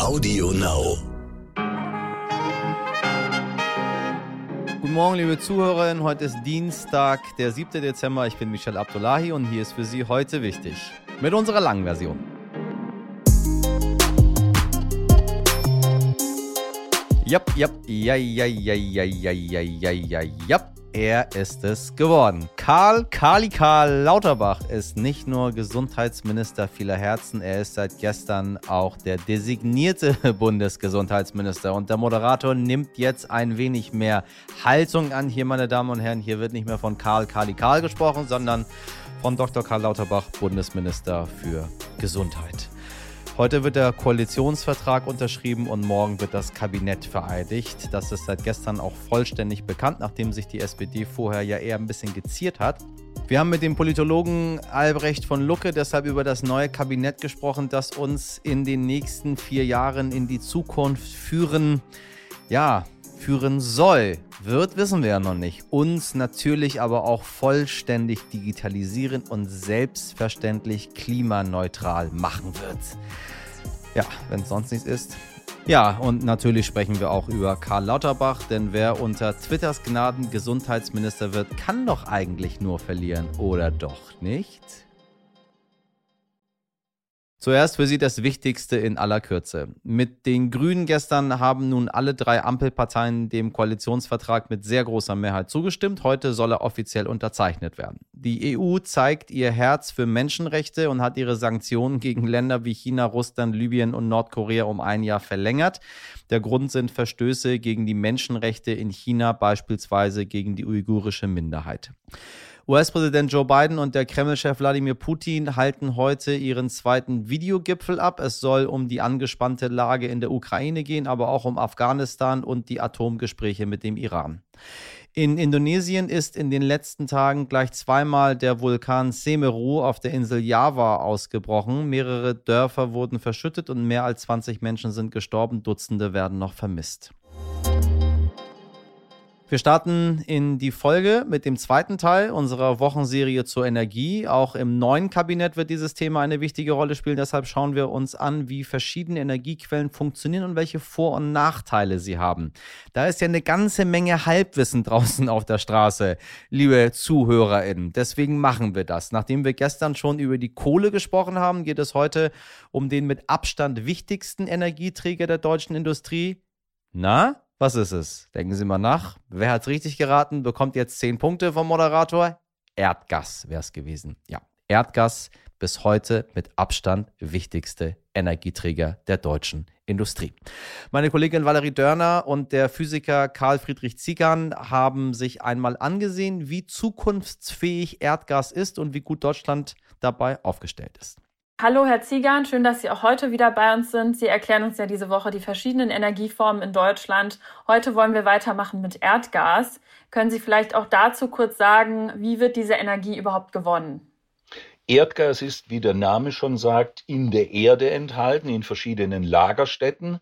Audio Now. Guten Morgen, liebe Zuhörerinnen. Heute ist Dienstag, der 7. Dezember. Ich bin Michel Abdullahi und hier ist für Sie heute wichtig. Mit unserer langen Version. Jap, jap, ja, ja, ja, ja, ja, ja, ja, ja, jap. Er ist es geworden. Karl Kali Karl Lauterbach ist nicht nur Gesundheitsminister vieler Herzen, er ist seit gestern auch der designierte Bundesgesundheitsminister. Und der Moderator nimmt jetzt ein wenig mehr Haltung an. Hier, meine Damen und Herren, hier wird nicht mehr von Karl Kali Karl gesprochen, sondern von Dr. Karl Lauterbach, Bundesminister für Gesundheit. Heute wird der Koalitionsvertrag unterschrieben und morgen wird das Kabinett vereidigt. Das ist seit gestern auch vollständig bekannt, nachdem sich die SPD vorher ja eher ein bisschen geziert hat. Wir haben mit dem Politologen Albrecht von Lucke deshalb über das neue Kabinett gesprochen, das uns in den nächsten vier Jahren in die Zukunft führen, ja, führen soll. Wird, wissen wir ja noch nicht. Uns natürlich aber auch vollständig digitalisieren und selbstverständlich klimaneutral machen wird. Ja, wenn es sonst nichts ist. Ja, und natürlich sprechen wir auch über Karl Lauterbach, denn wer unter Twitters Gnaden Gesundheitsminister wird, kann doch eigentlich nur verlieren, oder doch nicht? Zuerst für Sie das Wichtigste in aller Kürze. Mit den Grünen gestern haben nun alle drei Ampelparteien dem Koalitionsvertrag mit sehr großer Mehrheit zugestimmt. Heute soll er offiziell unterzeichnet werden. Die EU zeigt ihr Herz für Menschenrechte und hat ihre Sanktionen gegen Länder wie China, Russland, Libyen und Nordkorea um ein Jahr verlängert. Der Grund sind Verstöße gegen die Menschenrechte in China, beispielsweise gegen die uigurische Minderheit. US-Präsident Joe Biden und der Kreml-Chef Wladimir Putin halten heute ihren zweiten Videogipfel ab. Es soll um die angespannte Lage in der Ukraine gehen, aber auch um Afghanistan und die Atomgespräche mit dem Iran. In Indonesien ist in den letzten Tagen gleich zweimal der Vulkan Semeru auf der Insel Java ausgebrochen. Mehrere Dörfer wurden verschüttet und mehr als 20 Menschen sind gestorben, Dutzende werden noch vermisst. Wir starten in die Folge mit dem zweiten Teil unserer Wochenserie zur Energie. Auch im neuen Kabinett wird dieses Thema eine wichtige Rolle spielen. Deshalb schauen wir uns an, wie verschiedene Energiequellen funktionieren und welche Vor- und Nachteile sie haben. Da ist ja eine ganze Menge Halbwissen draußen auf der Straße, liebe ZuhörerInnen. Deswegen machen wir das. Nachdem wir gestern schon über die Kohle gesprochen haben, geht es heute um den mit Abstand wichtigsten Energieträger der deutschen Industrie. Na, was ist es? Denken Sie mal nach. Wer hat es richtig geraten, bekommt jetzt 10 Punkte vom Moderator. Erdgas wäre es gewesen. Ja, Erdgas bis heute mit Abstand wichtigste Energieträger der deutschen Industrie. Meine Kollegin Valerie Dörner und der Physiker Karl Friedrich Ziegern haben sich einmal angesehen, wie zukunftsfähig Erdgas ist und wie gut Deutschland dabei aufgestellt ist. Hallo, Herr Ziegern, schön, dass Sie auch heute wieder bei uns sind. Sie erklären uns ja diese Woche die verschiedenen Energieformen in Deutschland. Heute wollen wir weitermachen mit Erdgas. Können Sie vielleicht auch dazu kurz sagen, wie wird diese Energie überhaupt gewonnen? Erdgas ist, wie der Name schon sagt, in der Erde enthalten, in verschiedenen Lagerstätten.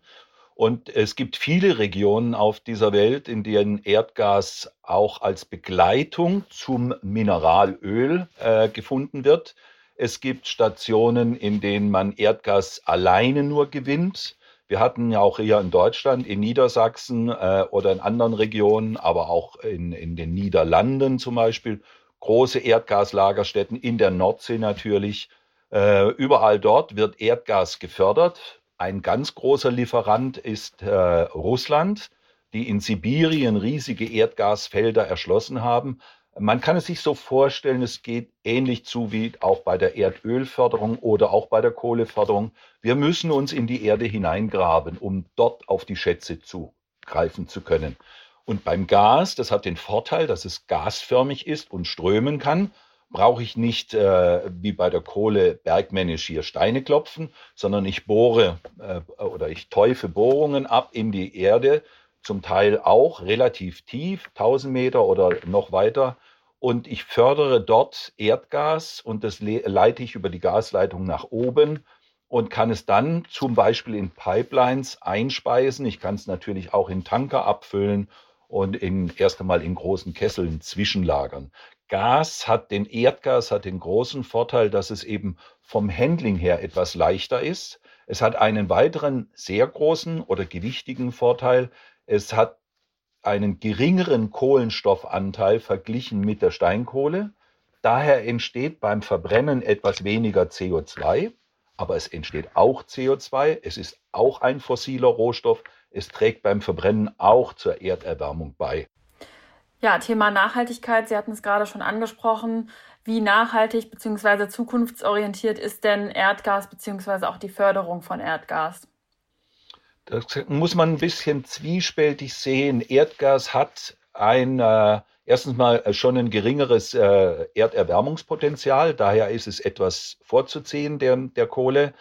Und es gibt viele Regionen auf dieser Welt, in denen Erdgas auch als Begleitung zum Mineralöl äh, gefunden wird. Es gibt Stationen, in denen man Erdgas alleine nur gewinnt. Wir hatten ja auch hier in Deutschland, in Niedersachsen äh, oder in anderen Regionen, aber auch in, in den Niederlanden zum Beispiel, große Erdgaslagerstätten, in der Nordsee natürlich. Äh, überall dort wird Erdgas gefördert. Ein ganz großer Lieferant ist äh, Russland, die in Sibirien riesige Erdgasfelder erschlossen haben. Man kann es sich so vorstellen, es geht ähnlich zu wie auch bei der Erdölförderung oder auch bei der Kohleförderung. Wir müssen uns in die Erde hineingraben, um dort auf die Schätze zugreifen zu können. Und beim Gas, das hat den Vorteil, dass es gasförmig ist und strömen kann, brauche ich nicht äh, wie bei der Kohle bergmännisch hier Steine klopfen, sondern ich bohre äh, oder ich täufe Bohrungen ab in die Erde, zum Teil auch relativ tief, 1000 Meter oder noch weiter, und ich fördere dort Erdgas und das leite ich über die Gasleitung nach oben und kann es dann zum Beispiel in Pipelines einspeisen. Ich kann es natürlich auch in Tanker abfüllen und in, erst einmal in großen Kesseln zwischenlagern. Gas hat den Erdgas hat den großen Vorteil, dass es eben vom Handling her etwas leichter ist. Es hat einen weiteren sehr großen oder gewichtigen Vorteil. Es hat einen geringeren Kohlenstoffanteil verglichen mit der Steinkohle. Daher entsteht beim Verbrennen etwas weniger CO2, aber es entsteht auch CO2. Es ist auch ein fossiler Rohstoff. Es trägt beim Verbrennen auch zur Erderwärmung bei. Ja, Thema Nachhaltigkeit. Sie hatten es gerade schon angesprochen. Wie nachhaltig bzw. zukunftsorientiert ist denn Erdgas bzw. auch die Förderung von Erdgas? Das muss man ein bisschen zwiespältig sehen. Erdgas hat ein, äh, erstens mal schon ein geringeres äh, Erderwärmungspotenzial, daher ist es etwas vorzuziehen der, der Kohle.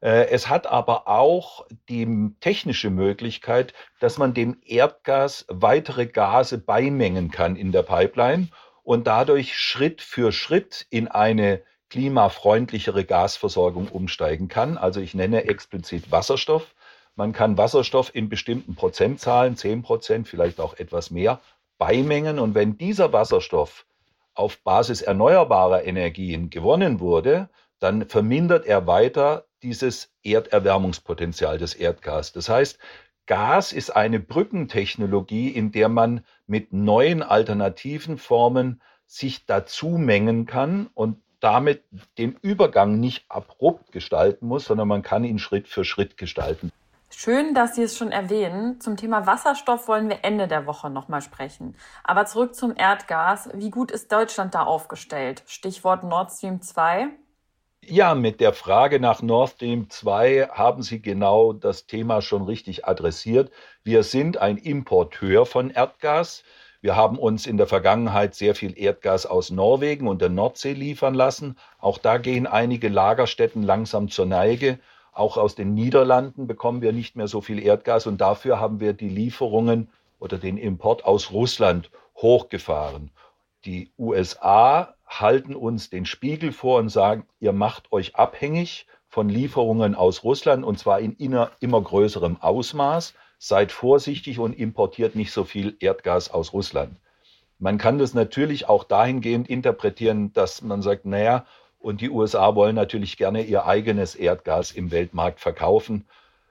Äh, es hat aber auch die technische Möglichkeit, dass man dem Erdgas weitere Gase beimengen kann in der Pipeline und dadurch Schritt für Schritt in eine klimafreundlichere Gasversorgung umsteigen kann. Also ich nenne explizit Wasserstoff. Man kann Wasserstoff in bestimmten Prozentzahlen, 10 Prozent, vielleicht auch etwas mehr, beimengen. Und wenn dieser Wasserstoff auf Basis erneuerbarer Energien gewonnen wurde, dann vermindert er weiter dieses Erderwärmungspotenzial des Erdgas. Das heißt, Gas ist eine Brückentechnologie, in der man mit neuen alternativen Formen sich dazu mengen kann und damit den Übergang nicht abrupt gestalten muss, sondern man kann ihn Schritt für Schritt gestalten. Schön, dass Sie es schon erwähnen. Zum Thema Wasserstoff wollen wir Ende der Woche nochmal sprechen. Aber zurück zum Erdgas. Wie gut ist Deutschland da aufgestellt? Stichwort Nord Stream 2. Ja, mit der Frage nach Nord Stream 2 haben Sie genau das Thema schon richtig adressiert. Wir sind ein Importeur von Erdgas. Wir haben uns in der Vergangenheit sehr viel Erdgas aus Norwegen und der Nordsee liefern lassen. Auch da gehen einige Lagerstätten langsam zur Neige. Auch aus den Niederlanden bekommen wir nicht mehr so viel Erdgas und dafür haben wir die Lieferungen oder den Import aus Russland hochgefahren. Die USA halten uns den Spiegel vor und sagen, ihr macht euch abhängig von Lieferungen aus Russland und zwar in immer größerem Ausmaß. Seid vorsichtig und importiert nicht so viel Erdgas aus Russland. Man kann das natürlich auch dahingehend interpretieren, dass man sagt, naja, und die USA wollen natürlich gerne ihr eigenes Erdgas im Weltmarkt verkaufen.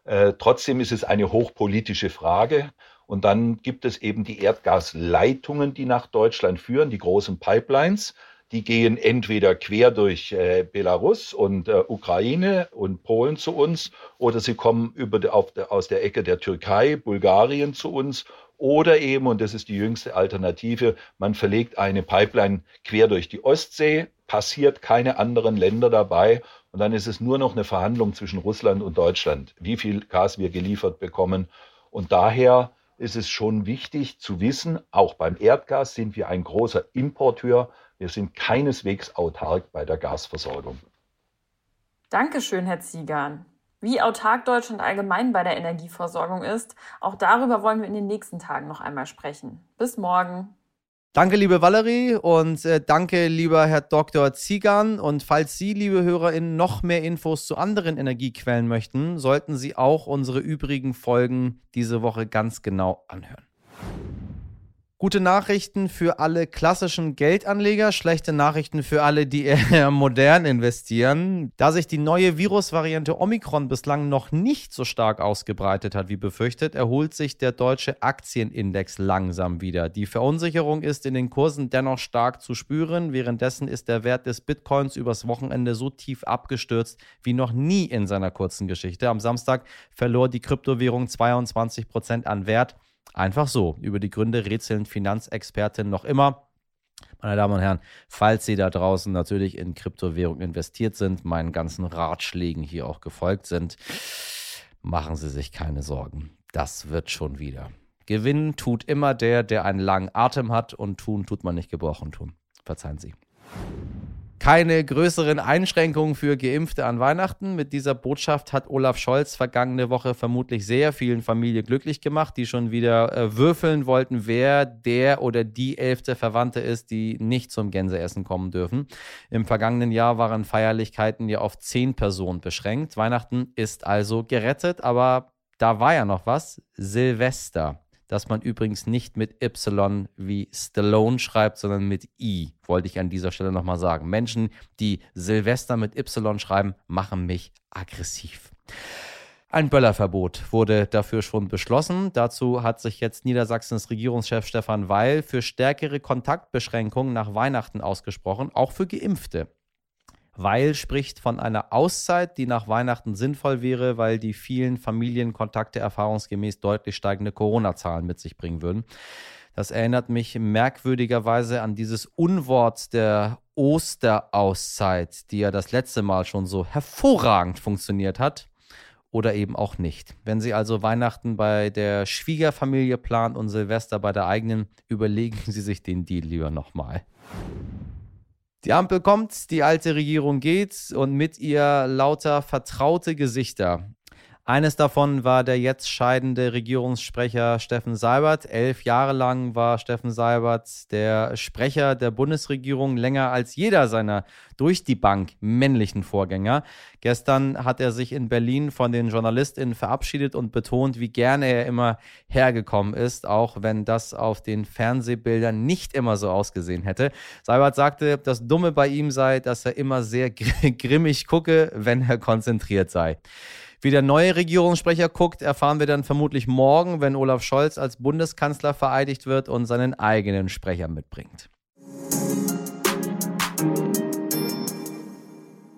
Äh, trotzdem ist es eine hochpolitische Frage. Und dann gibt es eben die Erdgasleitungen, die nach Deutschland führen, die großen Pipelines. Die gehen entweder quer durch äh, Belarus und äh, Ukraine und Polen zu uns oder sie kommen über de, aus der Ecke der Türkei, Bulgarien zu uns oder eben, und das ist die jüngste Alternative, man verlegt eine Pipeline quer durch die Ostsee, passiert keine anderen Länder dabei und dann ist es nur noch eine Verhandlung zwischen Russland und Deutschland, wie viel Gas wir geliefert bekommen. Und daher ist es schon wichtig zu wissen, auch beim Erdgas sind wir ein großer Importeur wir sind keineswegs autark bei der Gasversorgung. Dankeschön, Herr Ziegern. Wie autark Deutschland allgemein bei der Energieversorgung ist, auch darüber wollen wir in den nächsten Tagen noch einmal sprechen. Bis morgen. Danke, liebe Valerie und äh, danke, lieber Herr Dr. Ziegern. Und falls Sie, liebe HörerInnen, noch mehr Infos zu anderen Energiequellen möchten, sollten Sie auch unsere übrigen Folgen diese Woche ganz genau anhören. Gute Nachrichten für alle klassischen Geldanleger, schlechte Nachrichten für alle, die eher modern investieren. Da sich die neue Virusvariante Omikron bislang noch nicht so stark ausgebreitet hat wie befürchtet, erholt sich der deutsche Aktienindex langsam wieder. Die Verunsicherung ist in den Kursen dennoch stark zu spüren. Währenddessen ist der Wert des Bitcoins übers Wochenende so tief abgestürzt wie noch nie in seiner kurzen Geschichte. Am Samstag verlor die Kryptowährung 22 Prozent an Wert. Einfach so. Über die Gründe rätseln Finanzexperten noch immer. Meine Damen und Herren, falls Sie da draußen natürlich in Kryptowährungen investiert sind, meinen ganzen Ratschlägen hier auch gefolgt sind, machen Sie sich keine Sorgen. Das wird schon wieder. Gewinnen tut immer der, der einen langen Atem hat und tun tut man nicht gebrochen tun. Verzeihen Sie keine größeren Einschränkungen für Geimpfte an Weihnachten. Mit dieser Botschaft hat Olaf Scholz vergangene Woche vermutlich sehr vielen Familien glücklich gemacht, die schon wieder äh, würfeln wollten, wer der oder die elfte Verwandte ist, die nicht zum Gänseessen kommen dürfen. Im vergangenen Jahr waren Feierlichkeiten ja auf zehn Personen beschränkt. Weihnachten ist also gerettet, aber da war ja noch was. Silvester. Dass man übrigens nicht mit Y wie Stallone schreibt, sondern mit I, wollte ich an dieser Stelle nochmal sagen. Menschen, die Silvester mit Y schreiben, machen mich aggressiv. Ein Böllerverbot wurde dafür schon beschlossen. Dazu hat sich jetzt Niedersachsens Regierungschef Stefan Weil für stärkere Kontaktbeschränkungen nach Weihnachten ausgesprochen, auch für Geimpfte. Weil spricht von einer Auszeit, die nach Weihnachten sinnvoll wäre, weil die vielen Familienkontakte erfahrungsgemäß deutlich steigende Corona-Zahlen mit sich bringen würden. Das erinnert mich merkwürdigerweise an dieses Unwort der Osterauszeit, die ja das letzte Mal schon so hervorragend funktioniert hat oder eben auch nicht. Wenn Sie also Weihnachten bei der Schwiegerfamilie planen und Silvester bei der eigenen, überlegen Sie sich den Deal lieber nochmal. Die Ampel kommt, die alte Regierung geht und mit ihr lauter vertraute Gesichter. Eines davon war der jetzt scheidende Regierungssprecher Steffen Seibert. Elf Jahre lang war Steffen Seibert der Sprecher der Bundesregierung länger als jeder seiner durch die Bank männlichen Vorgänger. Gestern hat er sich in Berlin von den JournalistInnen verabschiedet und betont, wie gerne er immer hergekommen ist, auch wenn das auf den Fernsehbildern nicht immer so ausgesehen hätte. Seibert sagte, das Dumme bei ihm sei, dass er immer sehr grimmig gucke, wenn er konzentriert sei. Wie der neue Regierungssprecher guckt, erfahren wir dann vermutlich morgen, wenn Olaf Scholz als Bundeskanzler vereidigt wird und seinen eigenen Sprecher mitbringt.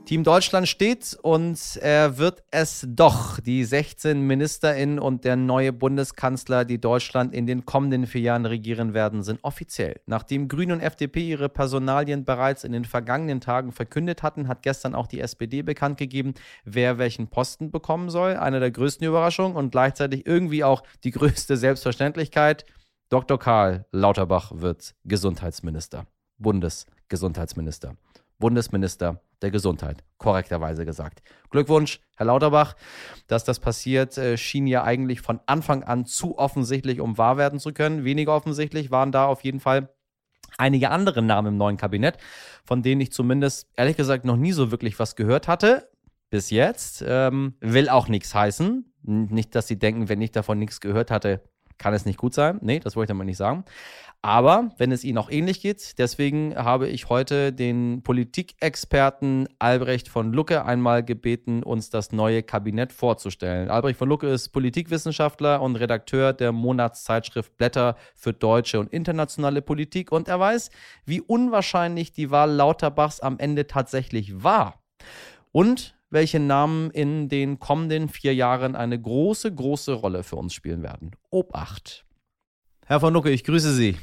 Team Deutschland steht und er wird es doch. Die 16 MinisterInnen und der neue Bundeskanzler, die Deutschland in den kommenden vier Jahren regieren werden, sind offiziell. Nachdem Grüne und FDP ihre Personalien bereits in den vergangenen Tagen verkündet hatten, hat gestern auch die SPD bekannt gegeben, wer welchen Posten bekommen soll. Eine der größten Überraschungen und gleichzeitig irgendwie auch die größte Selbstverständlichkeit. Dr. Karl Lauterbach wird Gesundheitsminister. Bundesgesundheitsminister. Bundesminister der Gesundheit, korrekterweise gesagt. Glückwunsch, Herr Lauterbach. Dass das passiert, äh, schien ja eigentlich von Anfang an zu offensichtlich, um wahr werden zu können. Weniger offensichtlich waren da auf jeden Fall einige andere Namen im neuen Kabinett, von denen ich zumindest ehrlich gesagt noch nie so wirklich was gehört hatte. Bis jetzt. Ähm, will auch nichts heißen. Nicht, dass Sie denken, wenn ich davon nichts gehört hatte, kann es nicht gut sein. Nee, das wollte ich damit nicht sagen. Aber wenn es Ihnen auch ähnlich geht, deswegen habe ich heute den Politikexperten Albrecht von Lucke einmal gebeten, uns das neue Kabinett vorzustellen. Albrecht von Lucke ist Politikwissenschaftler und Redakteur der Monatszeitschrift Blätter für deutsche und internationale Politik und er weiß, wie unwahrscheinlich die Wahl Lauterbachs am Ende tatsächlich war. Und welche Namen in den kommenden vier Jahren eine große, große Rolle für uns spielen werden. Obacht! Herr von Lucke, ich grüße Sie.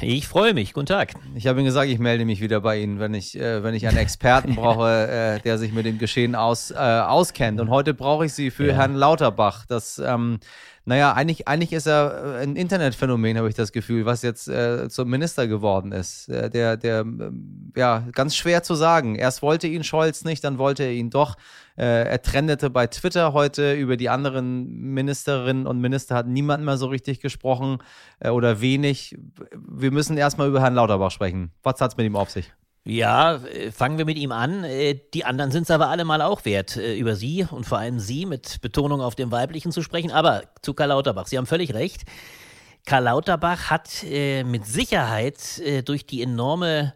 Ich freue mich. Guten Tag. Ich habe Ihnen gesagt, ich melde mich wieder bei Ihnen, wenn ich, äh, wenn ich einen Experten brauche, äh, der sich mit dem Geschehen aus, äh, auskennt. Und heute brauche ich Sie für ja. Herrn Lauterbach. Das ähm, naja, eigentlich, eigentlich ist er äh, ein Internetphänomen, habe ich das Gefühl, was jetzt äh, zum Minister geworden ist. Äh, der, der, ähm, ja, ganz schwer zu sagen. Erst wollte ihn Scholz nicht, dann wollte er ihn doch. Äh, er trendete bei Twitter heute über die anderen Ministerinnen und Minister, hat niemand mehr so richtig gesprochen äh, oder wenig. Wir müssen erstmal über Herrn Lauterbach sprechen. Was hat es mit ihm auf sich? Ja, äh, fangen wir mit ihm an. Äh, die anderen sind es aber alle mal auch wert, äh, über Sie und vor allem Sie mit Betonung auf dem Weiblichen zu sprechen. Aber zu Karl Lauterbach, Sie haben völlig recht. Karl Lauterbach hat mit Sicherheit durch die enorme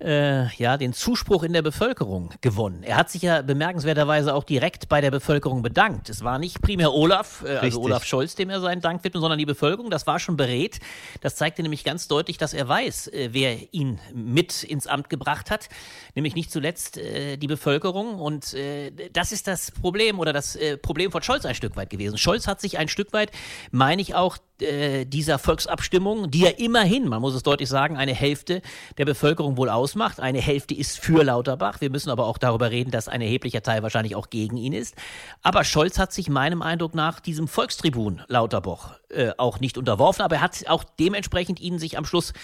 äh, ja, den Zuspruch in der Bevölkerung gewonnen. Er hat sich ja bemerkenswerterweise auch direkt bei der Bevölkerung bedankt. Es war nicht primär Olaf, äh, also Olaf Scholz, dem er seinen Dank widmet, sondern die Bevölkerung. Das war schon berät. Das zeigte nämlich ganz deutlich, dass er weiß, äh, wer ihn mit ins Amt gebracht hat, nämlich nicht zuletzt äh, die Bevölkerung. Und äh, das ist das Problem oder das äh, Problem von Scholz ein Stück weit gewesen. Scholz hat sich ein Stück weit, meine ich auch, dieser Volksabstimmung, die ja immerhin, man muss es deutlich sagen, eine Hälfte der Bevölkerung wohl ausmacht. Eine Hälfte ist für Lauterbach. Wir müssen aber auch darüber reden, dass ein erheblicher Teil wahrscheinlich auch gegen ihn ist. Aber Scholz hat sich meinem Eindruck nach diesem Volkstribun Lauterbach äh, auch nicht unterworfen, aber er hat auch dementsprechend ihn sich am Schluss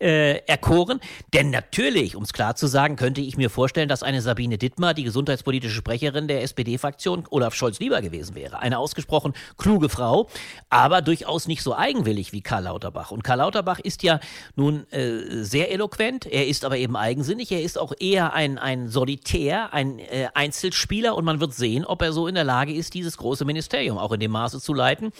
äh, erkoren. Denn natürlich, um es klar zu sagen, könnte ich mir vorstellen, dass eine Sabine Dittmar, die gesundheitspolitische Sprecherin der SPD-Fraktion, Olaf Scholz lieber gewesen wäre. Eine ausgesprochen kluge Frau, aber durchaus nicht so eigenwillig wie Karl Lauterbach. Und Karl Lauterbach ist ja nun äh, sehr eloquent, er ist aber eben eben eigensinnig, er ist auch eher ein, ein Solitär, ein äh, Einzelspieler und man wird sehen, ob er so in der Lage ist, dieses große Ministerium auch in dem Maße zu leiten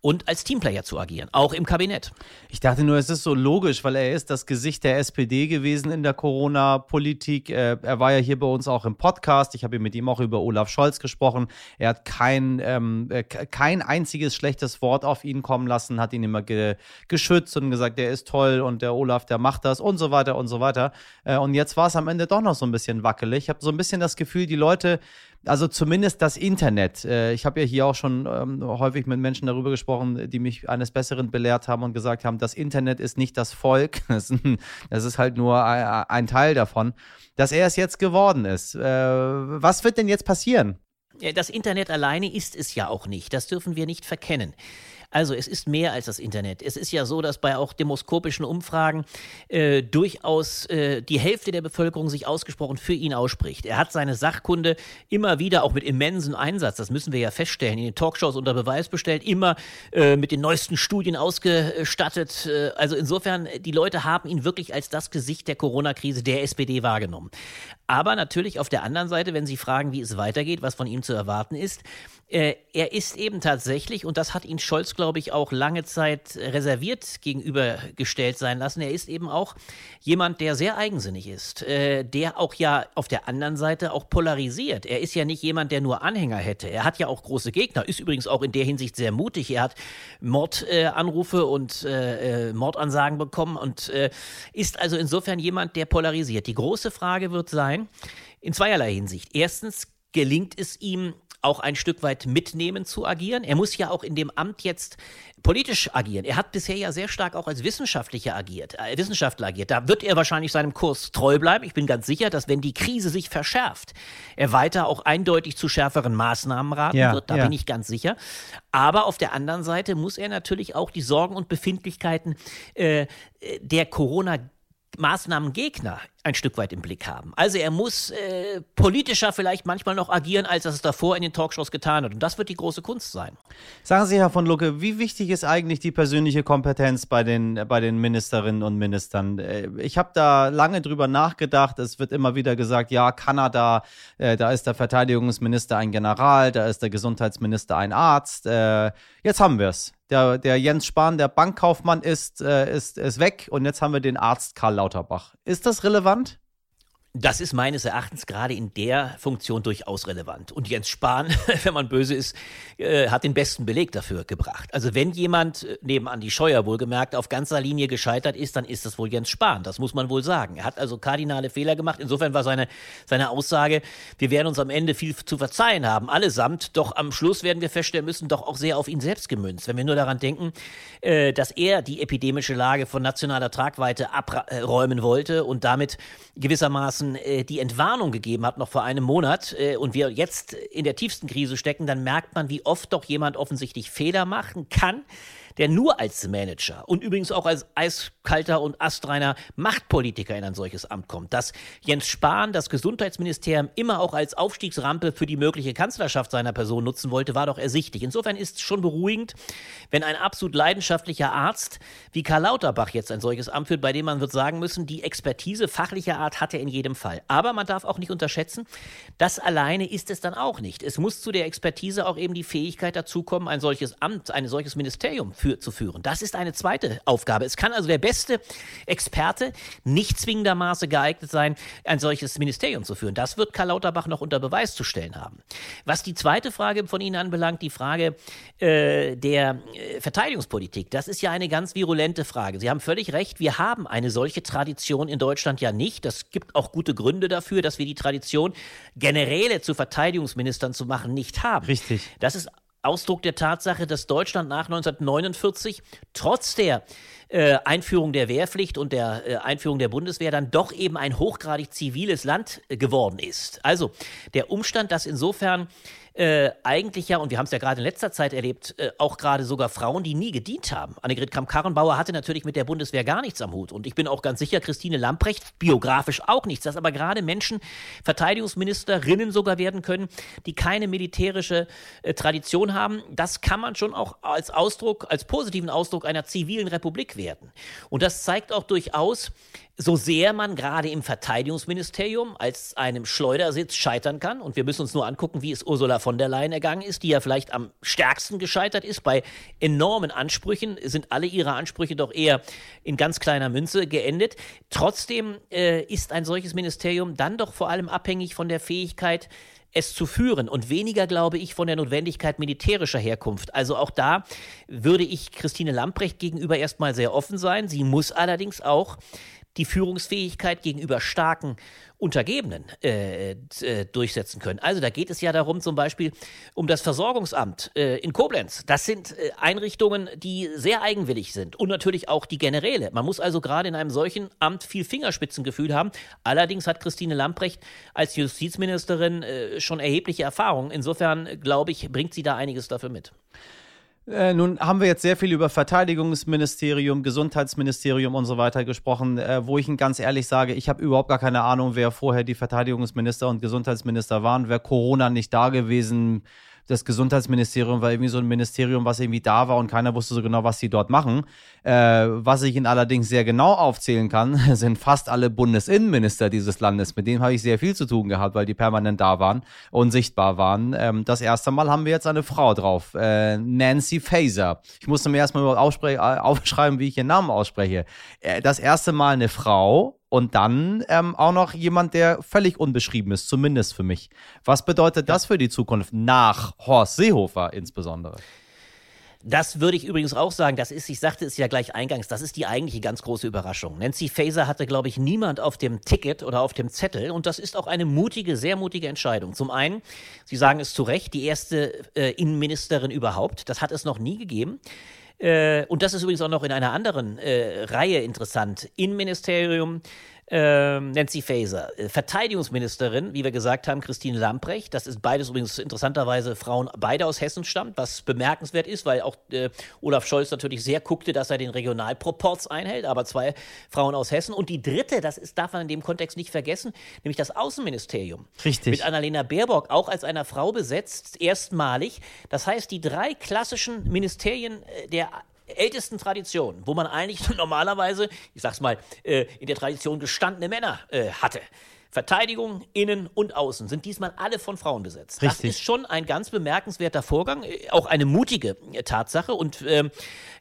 und als Teamplayer zu agieren, auch im Kabinett. Ich dachte nur, es ist so logisch, weil er ist das Gesicht der SPD gewesen in der Corona-Politik. Äh, er war ja hier bei uns auch im Podcast. Ich habe mit ihm auch über Olaf Scholz gesprochen. Er hat kein, ähm, äh, kein einziges schlechtes Wort auf ihn kommen lassen, hat ihn immer ge geschützt und gesagt, der ist toll und der Olaf, der macht das und so weiter und so weiter. Äh, und jetzt war es am Ende doch noch so ein bisschen wackelig. Ich habe so ein bisschen das Gefühl, die Leute also zumindest das Internet. Äh, ich habe ja hier auch schon ähm, häufig mit Menschen darüber gesprochen, die mich eines Besseren belehrt haben und gesagt haben, das Internet ist nicht das Volk, das ist halt nur ein Teil davon, dass er es jetzt geworden ist. Äh, was wird denn jetzt passieren? Das Internet alleine ist es ja auch nicht. Das dürfen wir nicht verkennen. Also es ist mehr als das Internet. Es ist ja so, dass bei auch demoskopischen Umfragen äh, durchaus äh, die Hälfte der Bevölkerung sich ausgesprochen für ihn ausspricht. Er hat seine Sachkunde immer wieder auch mit immensem Einsatz, das müssen wir ja feststellen, in den Talkshows unter Beweis bestellt, immer äh, mit den neuesten Studien ausgestattet. Äh, also insofern, die Leute haben ihn wirklich als das Gesicht der Corona-Krise der SPD wahrgenommen. Aber natürlich auf der anderen Seite, wenn Sie fragen, wie es weitergeht, was von ihm zu erwarten ist, äh, er ist eben tatsächlich, und das hat ihn Scholz, glaube ich, auch lange Zeit reserviert gegenübergestellt sein lassen, er ist eben auch jemand, der sehr eigensinnig ist, äh, der auch ja auf der anderen Seite auch polarisiert. Er ist ja nicht jemand, der nur Anhänger hätte. Er hat ja auch große Gegner, ist übrigens auch in der Hinsicht sehr mutig. Er hat Mordanrufe äh, und äh, Mordansagen bekommen und äh, ist also insofern jemand, der polarisiert. Die große Frage wird sein, in zweierlei Hinsicht. Erstens, gelingt es ihm, auch ein Stück weit mitnehmen zu agieren. Er muss ja auch in dem Amt jetzt politisch agieren. Er hat bisher ja sehr stark auch als Wissenschaftlicher agiert, äh, Wissenschaftler agiert. Da wird er wahrscheinlich seinem Kurs treu bleiben. Ich bin ganz sicher, dass wenn die Krise sich verschärft, er weiter auch eindeutig zu schärferen Maßnahmen raten ja, wird. Da ja. bin ich ganz sicher. Aber auf der anderen Seite muss er natürlich auch die Sorgen und Befindlichkeiten äh, der Corona Maßnahmengegner ein Stück weit im Blick haben. Also er muss äh, politischer vielleicht manchmal noch agieren, als er es davor in den Talkshows getan hat. Und das wird die große Kunst sein. Sagen Sie, Herr von Lucke, wie wichtig ist eigentlich die persönliche Kompetenz bei den, bei den Ministerinnen und Ministern? Äh, ich habe da lange drüber nachgedacht. Es wird immer wieder gesagt, ja, Kanada, äh, da ist der Verteidigungsminister ein General, da ist der Gesundheitsminister ein Arzt. Äh, jetzt haben wir es. Der, der Jens Spahn, der Bankkaufmann, ist, äh, ist, ist weg und jetzt haben wir den Arzt Karl Lauterbach. Ist das relevant? Deutschland das ist meines Erachtens gerade in der Funktion durchaus relevant. Und Jens Spahn, wenn man böse ist, äh, hat den besten Beleg dafür gebracht. Also wenn jemand äh, neben Andi Scheuer wohlgemerkt auf ganzer Linie gescheitert ist, dann ist das wohl Jens Spahn. Das muss man wohl sagen. Er hat also kardinale Fehler gemacht. Insofern war seine, seine Aussage, wir werden uns am Ende viel zu verzeihen haben, allesamt. Doch am Schluss werden wir feststellen müssen, doch auch sehr auf ihn selbst gemünzt. Wenn wir nur daran denken, äh, dass er die epidemische Lage von nationaler Tragweite abräumen wollte und damit gewissermaßen Johnson äh, die Entwarnung gegeben hat, noch vor einem Monat, äh, und wir jetzt in der tiefsten Krise stecken, dann merkt man, wie oft doch jemand offensichtlich Fehler machen kann, der nur als Manager und übrigens auch als eiskalter und astreiner Machtpolitiker in ein solches Amt kommt. Dass Jens Spahn das Gesundheitsministerium immer auch als Aufstiegsrampe für die mögliche Kanzlerschaft seiner Person nutzen wollte, war doch ersichtlich. Insofern ist es schon beruhigend, wenn ein absolut leidenschaftlicher Arzt wie Karl Lauterbach jetzt ein solches Amt führt, bei dem man wird sagen müssen, die Expertise fachlicher Art hat er in jedem Fall. Aber man darf auch nicht unterschätzen, das alleine ist es dann auch nicht. Es muss zu der Expertise auch eben die Fähigkeit dazukommen, ein solches Amt, ein solches Ministerium für, zu führen. Das ist eine zweite Aufgabe. Es kann also der beste Experte nicht zwingendermaßen geeignet sein, ein solches Ministerium zu führen. Das wird Karl Lauterbach noch unter Beweis zu stellen haben. Was die zweite Frage von Ihnen anbelangt, die Frage äh, der äh, Verteidigungspolitik, das ist ja eine ganz virulente Frage. Sie haben völlig recht, wir haben eine solche Tradition in Deutschland ja nicht. Das gibt auch gute Gründe dafür, dass wir die Tradition, Generäle zu Verteidigungsministern zu machen, nicht haben. Richtig. Das ist Ausdruck der Tatsache, dass Deutschland nach 1949 trotz der äh, Einführung der Wehrpflicht und der äh, Einführung der Bundeswehr dann doch eben ein hochgradig ziviles Land äh, geworden ist. Also der Umstand, dass insofern äh, eigentlich ja, und wir haben es ja gerade in letzter Zeit erlebt, äh, auch gerade sogar Frauen, die nie gedient haben. Annegret Kramp-Karrenbauer hatte natürlich mit der Bundeswehr gar nichts am Hut. Und ich bin auch ganz sicher, Christine Lamprecht biografisch auch nichts. Dass aber gerade Menschen Verteidigungsministerinnen sogar werden können, die keine militärische äh, Tradition haben, das kann man schon auch als Ausdruck, als positiven Ausdruck einer zivilen Republik werden. Und das zeigt auch durchaus, so sehr man gerade im Verteidigungsministerium als einem Schleudersitz scheitern kann, und wir müssen uns nur angucken, wie es Ursula von der Leyen ergangen ist, die ja vielleicht am stärksten gescheitert ist, bei enormen Ansprüchen sind alle ihre Ansprüche doch eher in ganz kleiner Münze geendet. Trotzdem äh, ist ein solches Ministerium dann doch vor allem abhängig von der Fähigkeit, es zu führen und weniger, glaube ich, von der Notwendigkeit militärischer Herkunft. Also auch da würde ich Christine Lamprecht gegenüber erstmal sehr offen sein. Sie muss allerdings auch die Führungsfähigkeit gegenüber starken Untergebenen äh, äh, durchsetzen können. Also da geht es ja darum, zum Beispiel um das Versorgungsamt äh, in Koblenz. Das sind äh, Einrichtungen, die sehr eigenwillig sind und natürlich auch die Generäle. Man muss also gerade in einem solchen Amt viel Fingerspitzengefühl haben. Allerdings hat Christine Lamprecht als Justizministerin äh, schon erhebliche Erfahrungen. Insofern, glaube ich, bringt sie da einiges dafür mit. Äh, nun haben wir jetzt sehr viel über Verteidigungsministerium, Gesundheitsministerium und so weiter gesprochen, äh, wo ich Ihnen ganz ehrlich sage, ich habe überhaupt gar keine Ahnung, wer vorher die Verteidigungsminister und Gesundheitsminister waren, wer Corona nicht da gewesen das Gesundheitsministerium war irgendwie so ein Ministerium, was irgendwie da war und keiner wusste so genau, was sie dort machen. Äh, was ich Ihnen allerdings sehr genau aufzählen kann, sind fast alle Bundesinnenminister dieses Landes. Mit denen habe ich sehr viel zu tun gehabt, weil die permanent da waren und sichtbar waren. Ähm, das erste Mal haben wir jetzt eine Frau drauf, äh, Nancy Faeser. Ich musste mir erstmal äh, aufschreiben, wie ich ihren Namen ausspreche. Äh, das erste Mal eine Frau und dann ähm, auch noch jemand, der völlig unbeschrieben ist, zumindest für mich. Was bedeutet das für die Zukunft nach Horst Seehofer insbesondere? Das würde ich übrigens auch sagen. Das ist, ich sagte es ja gleich eingangs, das ist die eigentliche ganz große Überraschung. Nancy Faeser hatte, glaube ich, niemand auf dem Ticket oder auf dem Zettel. Und das ist auch eine mutige, sehr mutige Entscheidung. Zum einen, Sie sagen es zu Recht, die erste äh, Innenministerin überhaupt. Das hat es noch nie gegeben. Äh, und das ist übrigens auch noch in einer anderen äh, Reihe interessant. Innenministerium, ähm, Nancy Faeser, äh, Verteidigungsministerin, wie wir gesagt haben, Christine Lamprecht. Das ist beides übrigens interessanterweise Frauen, beide aus Hessen stammt, was bemerkenswert ist, weil auch äh, Olaf Scholz natürlich sehr guckte, dass er den Regionalproports einhält, aber zwei Frauen aus Hessen. Und die dritte, das ist, darf man in dem Kontext nicht vergessen, nämlich das Außenministerium. Richtig. Mit Annalena Baerbock auch als einer Frau besetzt, erstmalig. Das heißt, die drei klassischen Ministerien äh, der ältesten Tradition, wo man eigentlich normalerweise, ich sag's mal, äh, in der Tradition gestandene Männer äh, hatte. Verteidigung, Innen und Außen sind diesmal alle von Frauen besetzt. Richtig. Das ist schon ein ganz bemerkenswerter Vorgang, äh, auch eine mutige äh, Tatsache. Und ähm,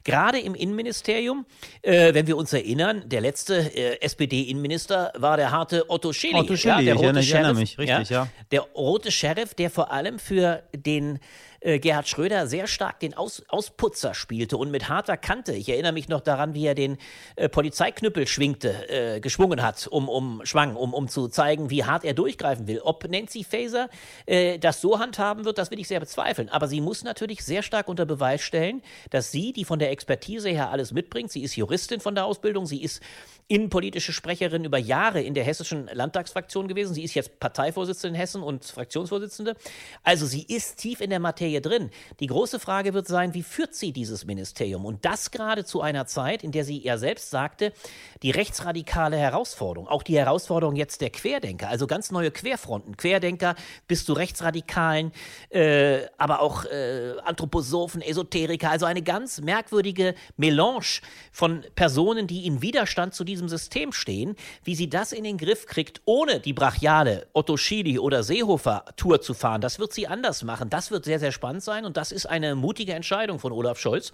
gerade im Innenministerium, äh, wenn wir uns erinnern, der letzte äh, SPD-Innenminister war der harte Otto Schily. Otto Schily, ja, der rote ich erinnere, Sheriff, mich, richtig, ja, ja. Der rote Sheriff, der vor allem für den äh, Gerhard Schröder sehr stark den Aus Ausputzer spielte und mit harter Kante. Ich erinnere mich noch daran, wie er den äh, Polizeiknüppel schwingte, äh, geschwungen hat, um, um schwang, um, um zu zeigen, wie hart er durchgreifen will. Ob Nancy Faeser äh, das so handhaben wird, das will ich sehr bezweifeln. Aber sie muss natürlich sehr stark unter Beweis stellen, dass sie, die von der Expertise her alles mitbringt, sie ist Juristin von der Ausbildung, sie ist innenpolitische Sprecherin über Jahre in der hessischen Landtagsfraktion gewesen. Sie ist jetzt Parteivorsitzende in Hessen und Fraktionsvorsitzende. Also sie ist tief in der Materie drin. Die große Frage wird sein, wie führt sie dieses Ministerium? Und das gerade zu einer Zeit, in der sie ja selbst sagte, die rechtsradikale Herausforderung, auch die Herausforderung jetzt der Querdenker, also ganz neue Querfronten. Querdenker bis zu Rechtsradikalen, äh, aber auch äh, Anthroposophen, Esoteriker, also eine ganz merkwürdige Melange von Personen, die in Widerstand zu diesem diesem System stehen, wie sie das in den Griff kriegt, ohne die brachiale Otto Schily oder Seehofer Tour zu fahren, das wird sie anders machen. Das wird sehr, sehr spannend sein und das ist eine mutige Entscheidung von Olaf Scholz.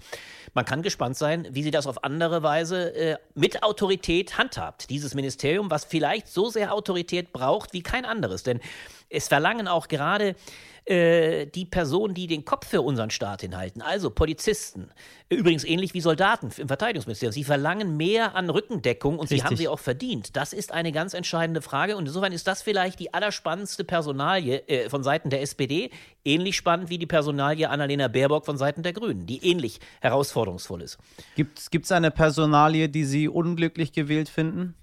Man kann gespannt sein, wie sie das auf andere Weise äh, mit Autorität handhabt. Dieses Ministerium, was vielleicht so sehr Autorität braucht wie kein anderes. Denn es verlangen auch gerade äh, die Personen, die den Kopf für unseren Staat hinhalten, also Polizisten, übrigens ähnlich wie Soldaten im Verteidigungsministerium, sie verlangen mehr an Rückendeckung und Richtig. sie haben sie auch verdient. Das ist eine ganz entscheidende Frage und insofern ist das vielleicht die allerspannendste Personalie äh, von Seiten der SPD, ähnlich spannend wie die Personalie Annalena Baerbock von Seiten der Grünen, die ähnlich herausforderungsvoll ist. Gibt es eine Personalie, die Sie unglücklich gewählt finden?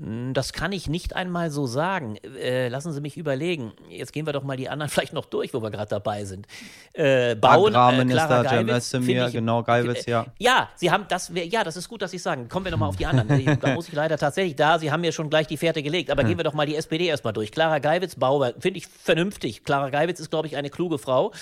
Hm, das kann ich nicht einmal so sagen. Äh, lassen Sie mich überlegen. Jetzt gehen wir doch mal die anderen vielleicht noch durch, wo wir gerade dabei sind. Äh, bauen, Agrarminister äh, Cem Özdemir, genau, Geilwitz, ja. Äh, ja, Sie haben das, ja, das ist gut, dass Sie sagen. Kommen wir nochmal auf die anderen. da muss ich leider tatsächlich da, Sie haben mir schon gleich die Fährte gelegt, aber hm. gehen wir doch mal die SPD erstmal durch. Clara Geiwitz, Bauer, finde ich vernünftig. Clara Geiwitz ist, glaube ich, eine kluge Frau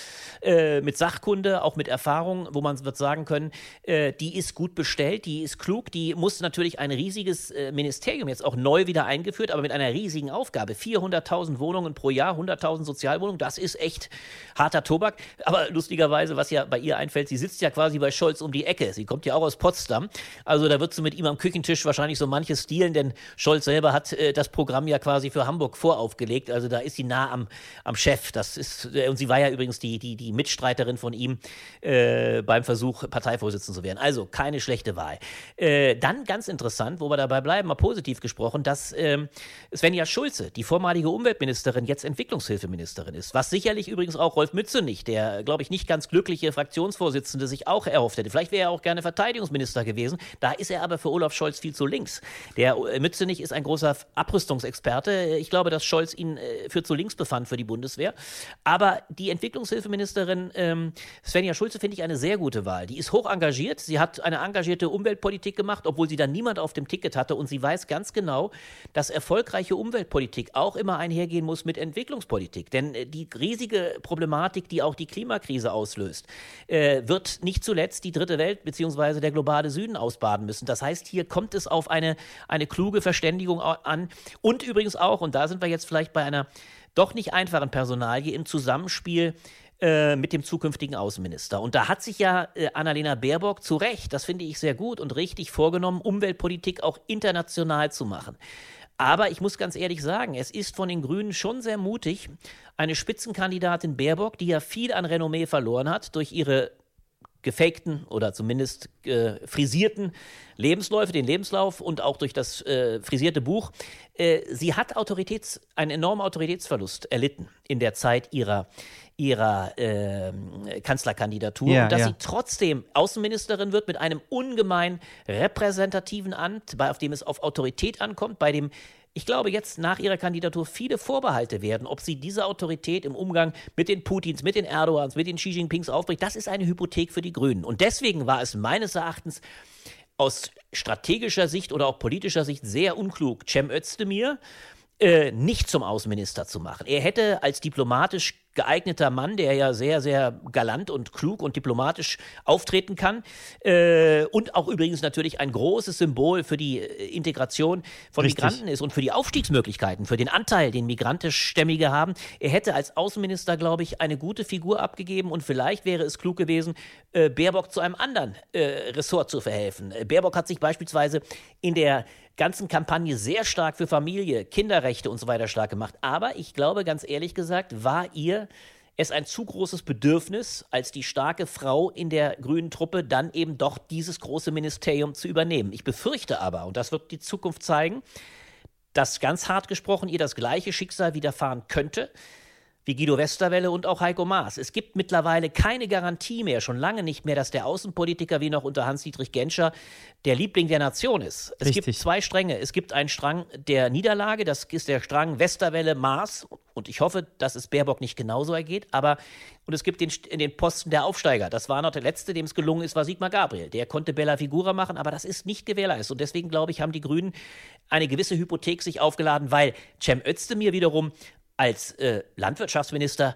äh, mit Sachkunde, auch mit Erfahrung, wo man wird sagen können, äh, die ist gut bestellt, die ist klug, die muss natürlich ein riesiges Ministerium jetzt auch neu wieder eingeführt, aber mit einer riesigen Aufgabe. 400.000 Wohnungen pro Jahr, 100.000 Sozialwohnungen, das ist echt harter Tobak. Aber lustigerweise, was ja bei ihr einfällt, sie sitzt ja quasi bei Scholz um die Ecke. Sie kommt ja auch aus Potsdam. Also da wird sie mit ihm am Küchentisch wahrscheinlich so manches stielen, denn Scholz selber hat äh, das Programm ja quasi für Hamburg voraufgelegt. Also da ist sie nah am, am Chef. Das ist, äh, und sie war ja übrigens die, die, die Mitstreiterin von ihm äh, beim Versuch, Parteivorsitzender zu werden. Also keine schlechte Wahl. Äh, dann ganz interessant, wo wir dabei bleiben, mal positiv gesprochen gesprochen, dass ähm, Svenja Schulze, die vormalige Umweltministerin, jetzt Entwicklungshilfeministerin ist. Was sicherlich übrigens auch Rolf Mützenich, der, glaube ich, nicht ganz glückliche Fraktionsvorsitzende, sich auch erhofft hätte. Vielleicht wäre er auch gerne Verteidigungsminister gewesen. Da ist er aber für Olaf Scholz viel zu links. Der äh, Mützenich ist ein großer Abrüstungsexperte. Ich glaube, dass Scholz ihn äh, für zu links befand für die Bundeswehr. Aber die Entwicklungshilfeministerin ähm, Svenja Schulze finde ich eine sehr gute Wahl. Die ist hoch engagiert. Sie hat eine engagierte Umweltpolitik gemacht, obwohl sie dann niemand auf dem Ticket hatte. Und sie weiß ganz genau, genau, dass erfolgreiche Umweltpolitik auch immer einhergehen muss mit Entwicklungspolitik. Denn äh, die riesige Problematik, die auch die Klimakrise auslöst, äh, wird nicht zuletzt die dritte Welt bzw. der globale Süden ausbaden müssen. Das heißt, hier kommt es auf eine, eine kluge Verständigung an. Und übrigens auch, und da sind wir jetzt vielleicht bei einer doch nicht einfachen Personalie im Zusammenspiel äh, mit dem zukünftigen Außenminister. Und da hat sich ja äh, Annalena Baerbock zu Recht, das finde ich sehr gut und richtig vorgenommen, Umweltpolitik auch international zu machen. Aber ich muss ganz ehrlich sagen, es ist von den Grünen schon sehr mutig, eine Spitzenkandidatin Baerbock, die ja viel an Renommee verloren hat durch ihre gefakten oder zumindest äh, frisierten Lebensläufe, den Lebenslauf und auch durch das äh, frisierte Buch. Äh, sie hat Autoritäts, einen enormen Autoritätsverlust erlitten in der Zeit ihrer, ihrer äh, Kanzlerkandidatur yeah, und dass yeah. sie trotzdem Außenministerin wird mit einem ungemein repräsentativen Amt, bei, auf dem es auf Autorität ankommt, bei dem ich glaube, jetzt nach ihrer Kandidatur viele Vorbehalte werden, ob sie diese Autorität im Umgang mit den Putins, mit den Erdogans, mit den Xi Jinpings aufbricht. Das ist eine Hypothek für die Grünen. Und deswegen war es meines Erachtens aus strategischer Sicht oder auch politischer Sicht sehr unklug, Cem Özdemir äh, nicht zum Außenminister zu machen. Er hätte als diplomatisch geeigneter Mann, der ja sehr, sehr galant und klug und diplomatisch auftreten kann. Äh, und auch übrigens natürlich ein großes Symbol für die äh, Integration von Richtig. Migranten ist und für die Aufstiegsmöglichkeiten, für den Anteil, den Migrantischstämmige haben. Er hätte als Außenminister, glaube ich, eine gute Figur abgegeben und vielleicht wäre es klug gewesen, äh, Baerbock zu einem anderen äh, Ressort zu verhelfen. Äh, Baerbock hat sich beispielsweise in der ganzen Kampagne sehr stark für Familie, Kinderrechte und so weiter stark gemacht. Aber ich glaube, ganz ehrlich gesagt, war ihr es ein zu großes Bedürfnis, als die starke Frau in der grünen Truppe dann eben doch dieses große Ministerium zu übernehmen. Ich befürchte aber, und das wird die Zukunft zeigen, dass ganz hart gesprochen ihr das gleiche Schicksal widerfahren könnte, wie Guido Westerwelle und auch Heiko Maas. Es gibt mittlerweile keine Garantie mehr, schon lange nicht mehr, dass der Außenpolitiker wie noch unter Hans-Dietrich Genscher der Liebling der Nation ist. Es Richtig. gibt zwei Stränge. Es gibt einen Strang der Niederlage, das ist der Strang Westerwelle Maas. Und ich hoffe, dass es Baerbock nicht genauso ergeht. Aber und es gibt den, den Posten der Aufsteiger. Das war noch der letzte, dem es gelungen ist, war Sigmar Gabriel. Der konnte Bella Figura machen, aber das ist nicht gewährleistet. Und deswegen, glaube ich, haben die Grünen eine gewisse Hypothek sich aufgeladen, weil Cem Özdemir wiederum als äh, Landwirtschaftsminister,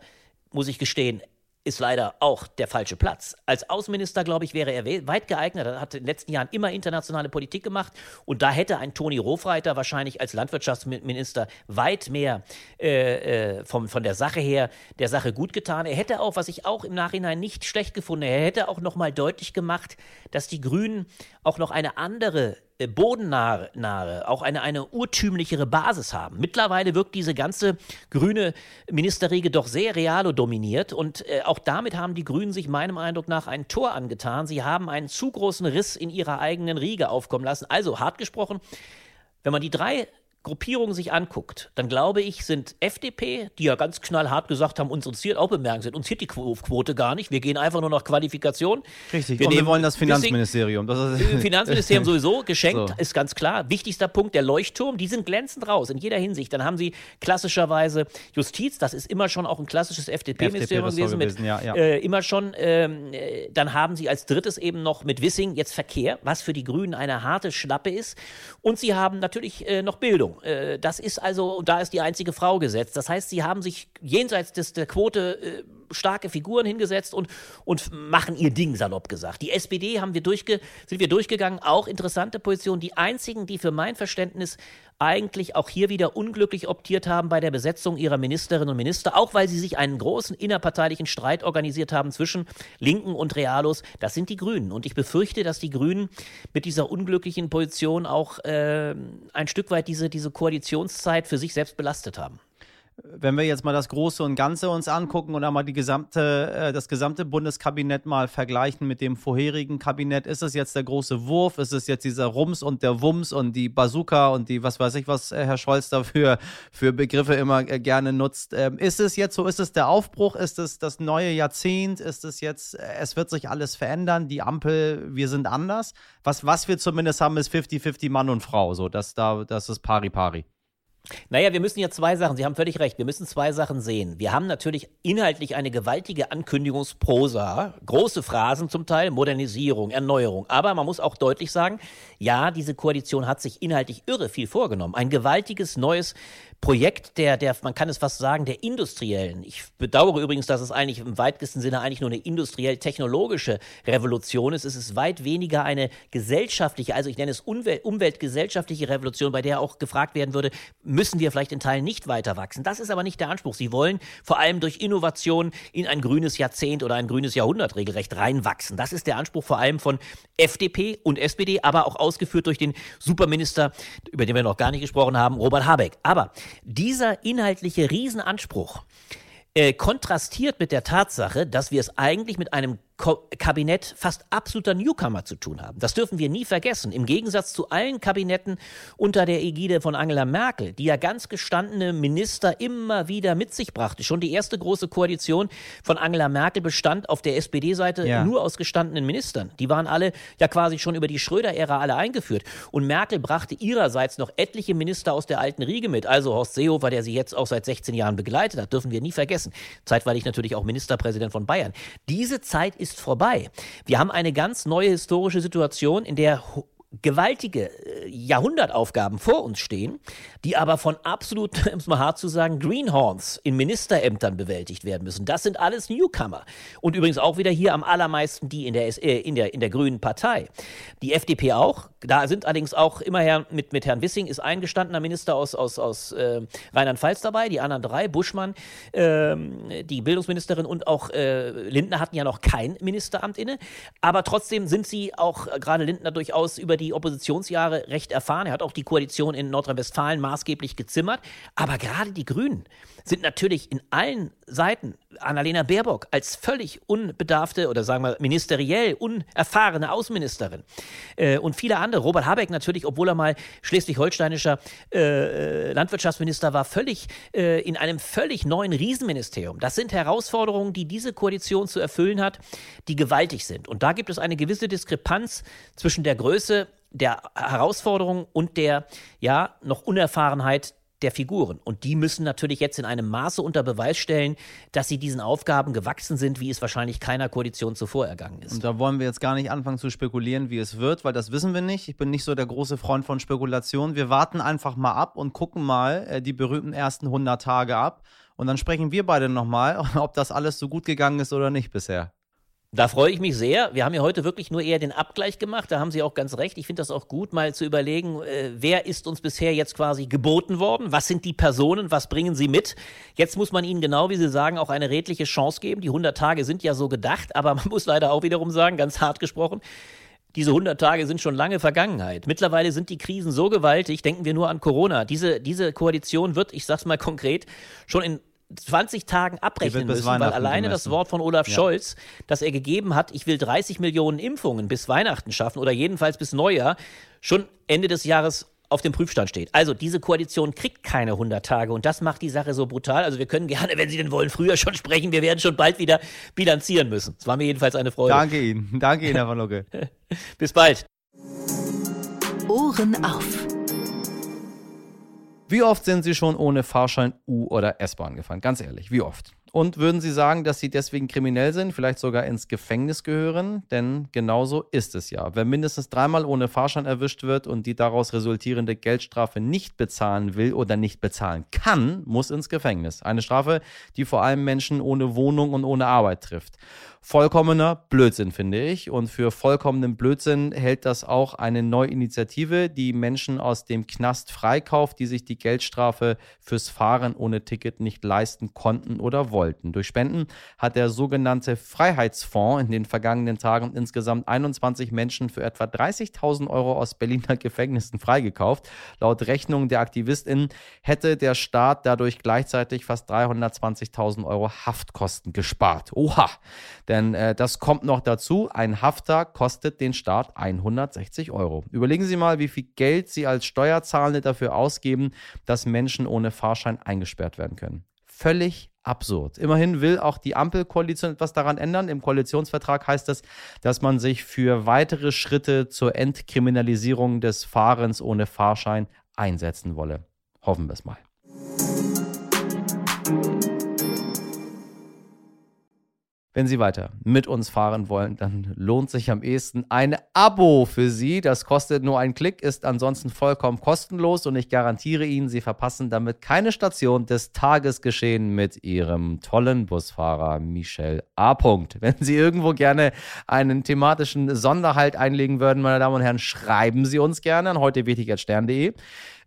muss ich gestehen, ist leider auch der falsche Platz. Als Außenminister, glaube ich, wäre er weit geeignet. Er hat in den letzten Jahren immer internationale Politik gemacht und da hätte ein Toni Rofreiter wahrscheinlich als Landwirtschaftsminister weit mehr äh, äh, vom, von der Sache her der Sache gut getan. Er hätte auch, was ich auch im Nachhinein nicht schlecht gefunden, er hätte auch noch mal deutlich gemacht, dass die Grünen auch noch eine andere bodennahe, auch eine, eine urtümlichere Basis haben. Mittlerweile wirkt diese ganze grüne Ministerriege doch sehr realo dominiert und äh, auch damit haben die Grünen sich meinem Eindruck nach ein Tor angetan. Sie haben einen zu großen Riss in ihrer eigenen Riege aufkommen lassen. Also hart gesprochen, wenn man die drei Gruppierungen sich anguckt, dann glaube ich, sind FDP, die ja ganz knallhart gesagt haben, uns interessiert auch bemerkenswert, uns hier die Quote gar nicht, wir gehen einfach nur nach Qualifikation. Richtig, wir, und wir wollen das Finanzministerium. Das Finanzministerium sowieso, geschenkt, so. ist ganz klar. Wichtigster Punkt, der Leuchtturm, die sind glänzend raus, in jeder Hinsicht. Dann haben sie klassischerweise Justiz, das ist immer schon auch ein klassisches FDP-Ministerium FDP gewesen, mit, ja, ja. Äh, immer schon. Ähm, äh, dann haben sie als drittes eben noch mit Wissing jetzt Verkehr, was für die Grünen eine harte Schlappe ist. Und sie haben natürlich äh, noch Bildung. Bildung. Äh, das ist also, da ist die einzige Frau gesetzt. Das heißt, sie haben sich jenseits des, der Quote äh, starke Figuren hingesetzt und, und machen ihr Ding, salopp gesagt. Die SPD haben wir durchge, sind wir durchgegangen, auch interessante Positionen. Die einzigen, die für mein Verständnis eigentlich auch hier wieder unglücklich optiert haben bei der Besetzung ihrer Ministerinnen und Minister, auch weil sie sich einen großen innerparteilichen Streit organisiert haben zwischen Linken und Realos, das sind die Grünen. Und ich befürchte, dass die Grünen mit dieser unglücklichen Position auch äh, ein Stück weit diese, diese Koalitionszeit für sich selbst belastet haben wenn wir jetzt mal das Große und Ganze uns angucken und einmal die gesamte, äh, das gesamte Bundeskabinett mal vergleichen mit dem vorherigen Kabinett, ist es jetzt der große Wurf? Ist es jetzt dieser Rums und der Wumms und die Bazooka und die, was weiß ich, was äh, Herr Scholz dafür für Begriffe immer äh, gerne nutzt? Ähm, ist es jetzt so? Ist es der Aufbruch? Ist es das neue Jahrzehnt? Ist es jetzt, es wird sich alles verändern? Die Ampel, wir sind anders? Was, was wir zumindest haben, ist 50-50 Mann und Frau. So, das, da, das ist pari-pari. Naja, wir müssen ja zwei Sachen, Sie haben völlig recht, wir müssen zwei Sachen sehen. Wir haben natürlich inhaltlich eine gewaltige Ankündigungsprosa, große Phrasen zum Teil, Modernisierung, Erneuerung. Aber man muss auch deutlich sagen, ja, diese Koalition hat sich inhaltlich irre viel vorgenommen. Ein gewaltiges neues Projekt der, der, man kann es fast sagen, der industriellen. Ich bedauere übrigens, dass es eigentlich im weitesten Sinne eigentlich nur eine industriell-technologische Revolution ist. Es ist weit weniger eine gesellschaftliche, also ich nenne es Umwelt, umweltgesellschaftliche Revolution, bei der auch gefragt werden würde, müssen wir vielleicht in Teilen nicht weiter wachsen. Das ist aber nicht der Anspruch. Sie wollen vor allem durch Innovation in ein grünes Jahrzehnt oder ein grünes Jahrhundert regelrecht reinwachsen. Das ist der Anspruch vor allem von FDP und SPD, aber auch ausgeführt durch den Superminister, über den wir noch gar nicht gesprochen haben, Robert Habeck. Aber dieser inhaltliche Riesenanspruch äh, kontrastiert mit der Tatsache, dass wir es eigentlich mit einem Ko Kabinett fast absoluter Newcomer zu tun haben. Das dürfen wir nie vergessen. Im Gegensatz zu allen Kabinetten unter der Ägide von Angela Merkel, die ja ganz gestandene Minister immer wieder mit sich brachte. Schon die erste große Koalition von Angela Merkel bestand auf der SPD-Seite ja. nur aus gestandenen Ministern. Die waren alle ja quasi schon über die Schröder-Ära alle eingeführt. Und Merkel brachte ihrerseits noch etliche Minister aus der alten Riege mit. Also Horst Seehofer, der sie jetzt auch seit 16 Jahren begleitet hat, dürfen wir nie vergessen. Zeitweilig natürlich auch Ministerpräsident von Bayern. Diese Zeit ist ist vorbei. Wir haben eine ganz neue historische Situation, in der gewaltige äh, Jahrhundertaufgaben vor uns stehen, die aber von absolut, um es mal hart zu sagen, Greenhorns in Ministerämtern bewältigt werden müssen. Das sind alles Newcomer. Und übrigens auch wieder hier am allermeisten die in der, äh, in der, in der Grünen Partei. Die FDP auch. Da sind allerdings auch immerher mit, mit Herrn Wissing ist eingestandener Minister aus, aus, aus äh, Rheinland-Pfalz dabei, die anderen drei, Buschmann, äh, die Bildungsministerin und auch äh, Lindner hatten ja noch kein Ministeramt inne. Aber trotzdem sind sie auch, gerade Lindner, durchaus über die Oppositionsjahre recht erfahren. Er hat auch die Koalition in Nordrhein-Westfalen maßgeblich gezimmert. Aber gerade die Grünen sind natürlich in allen Seiten Annalena Baerbock als völlig unbedarfte oder sagen wir ministeriell unerfahrene Außenministerin äh, und viele andere. Robert Habeck natürlich, obwohl er mal schleswig-holsteinischer äh, äh, Landwirtschaftsminister war, völlig äh, in einem völlig neuen Riesenministerium. Das sind Herausforderungen, die diese Koalition zu erfüllen hat, die gewaltig sind. Und da gibt es eine gewisse Diskrepanz zwischen der Größe der Herausforderung und der ja noch Unerfahrenheit der Figuren. Und die müssen natürlich jetzt in einem Maße unter Beweis stellen, dass sie diesen Aufgaben gewachsen sind, wie es wahrscheinlich keiner Koalition zuvor ergangen ist. Und da wollen wir jetzt gar nicht anfangen zu spekulieren, wie es wird, weil das wissen wir nicht. Ich bin nicht so der große Freund von Spekulationen. Wir warten einfach mal ab und gucken mal äh, die berühmten ersten 100 Tage ab. Und dann sprechen wir beide nochmal, ob das alles so gut gegangen ist oder nicht bisher. Da freue ich mich sehr. Wir haben ja heute wirklich nur eher den Abgleich gemacht. Da haben Sie auch ganz recht. Ich finde das auch gut, mal zu überlegen, äh, wer ist uns bisher jetzt quasi geboten worden? Was sind die Personen? Was bringen sie mit? Jetzt muss man ihnen genau, wie Sie sagen, auch eine redliche Chance geben. Die 100 Tage sind ja so gedacht, aber man muss leider auch wiederum sagen, ganz hart gesprochen, diese 100 Tage sind schon lange Vergangenheit. Mittlerweile sind die Krisen so gewaltig, denken wir nur an Corona. Diese, diese Koalition wird, ich sag's mal konkret, schon in 20 Tagen abrechnen müssen, weil alleine gemessen. das Wort von Olaf ja. Scholz, das er gegeben hat, ich will 30 Millionen Impfungen bis Weihnachten schaffen oder jedenfalls bis Neujahr, schon Ende des Jahres auf dem Prüfstand steht. Also diese Koalition kriegt keine 100 Tage und das macht die Sache so brutal. Also wir können gerne, wenn Sie denn wollen, früher schon sprechen. Wir werden schon bald wieder bilanzieren müssen. Es war mir jedenfalls eine Freude. Danke Ihnen. Danke Ihnen, Herr Van Lucke. Bis bald. Ohren auf. Wie oft sind Sie schon ohne Fahrschein U- oder S-Bahn gefahren? Ganz ehrlich, wie oft? Und würden Sie sagen, dass Sie deswegen kriminell sind, vielleicht sogar ins Gefängnis gehören? Denn genauso ist es ja. Wer mindestens dreimal ohne Fahrschein erwischt wird und die daraus resultierende Geldstrafe nicht bezahlen will oder nicht bezahlen kann, muss ins Gefängnis. Eine Strafe, die vor allem Menschen ohne Wohnung und ohne Arbeit trifft vollkommener Blödsinn, finde ich. Und für vollkommenen Blödsinn hält das auch eine neue Initiative, die Menschen aus dem Knast freikauft, die sich die Geldstrafe fürs Fahren ohne Ticket nicht leisten konnten oder wollten. Durch Spenden hat der sogenannte Freiheitsfonds in den vergangenen Tagen insgesamt 21 Menschen für etwa 30.000 Euro aus Berliner Gefängnissen freigekauft. Laut Rechnung der AktivistInnen hätte der Staat dadurch gleichzeitig fast 320.000 Euro Haftkosten gespart. Oha! Denn äh, das kommt noch dazu. Ein Hafter kostet den Staat 160 Euro. Überlegen Sie mal, wie viel Geld Sie als Steuerzahlende dafür ausgeben, dass Menschen ohne Fahrschein eingesperrt werden können. Völlig absurd. Immerhin will auch die Ampelkoalition etwas daran ändern. Im Koalitionsvertrag heißt es, dass man sich für weitere Schritte zur Entkriminalisierung des Fahrens ohne Fahrschein einsetzen wolle. Hoffen wir es mal. Wenn Sie weiter mit uns fahren wollen, dann lohnt sich am ehesten ein Abo für Sie. Das kostet nur einen Klick, ist ansonsten vollkommen kostenlos und ich garantiere Ihnen, Sie verpassen damit keine Station des Tagesgeschehen mit Ihrem tollen Busfahrer Michel A. Wenn Sie irgendwo gerne einen thematischen Sonderhalt einlegen würden, meine Damen und Herren, schreiben Sie uns gerne an heute.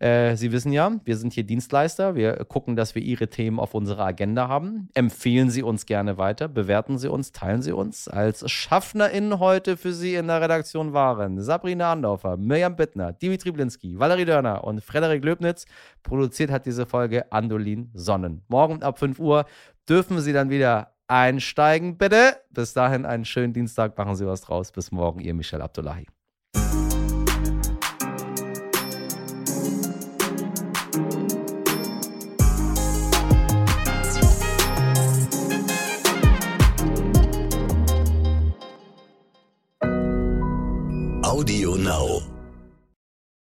Äh, Sie wissen ja, wir sind hier Dienstleister. Wir gucken, dass wir Ihre Themen auf unserer Agenda haben. Empfehlen Sie uns gerne weiter, bewerten Sie uns, teilen Sie uns. Als SchaffnerInnen heute für Sie in der Redaktion waren Sabrina Andorfer, Mirjam Bittner, Dimitri Blinski, Valerie Dörner und Frederik Löbnitz. Produziert hat diese Folge Andolin Sonnen. Morgen ab 5 Uhr dürfen Sie dann wieder einsteigen, bitte. Bis dahin einen schönen Dienstag, machen Sie was draus. Bis morgen, Ihr Michel Abdullahi. Audio Now.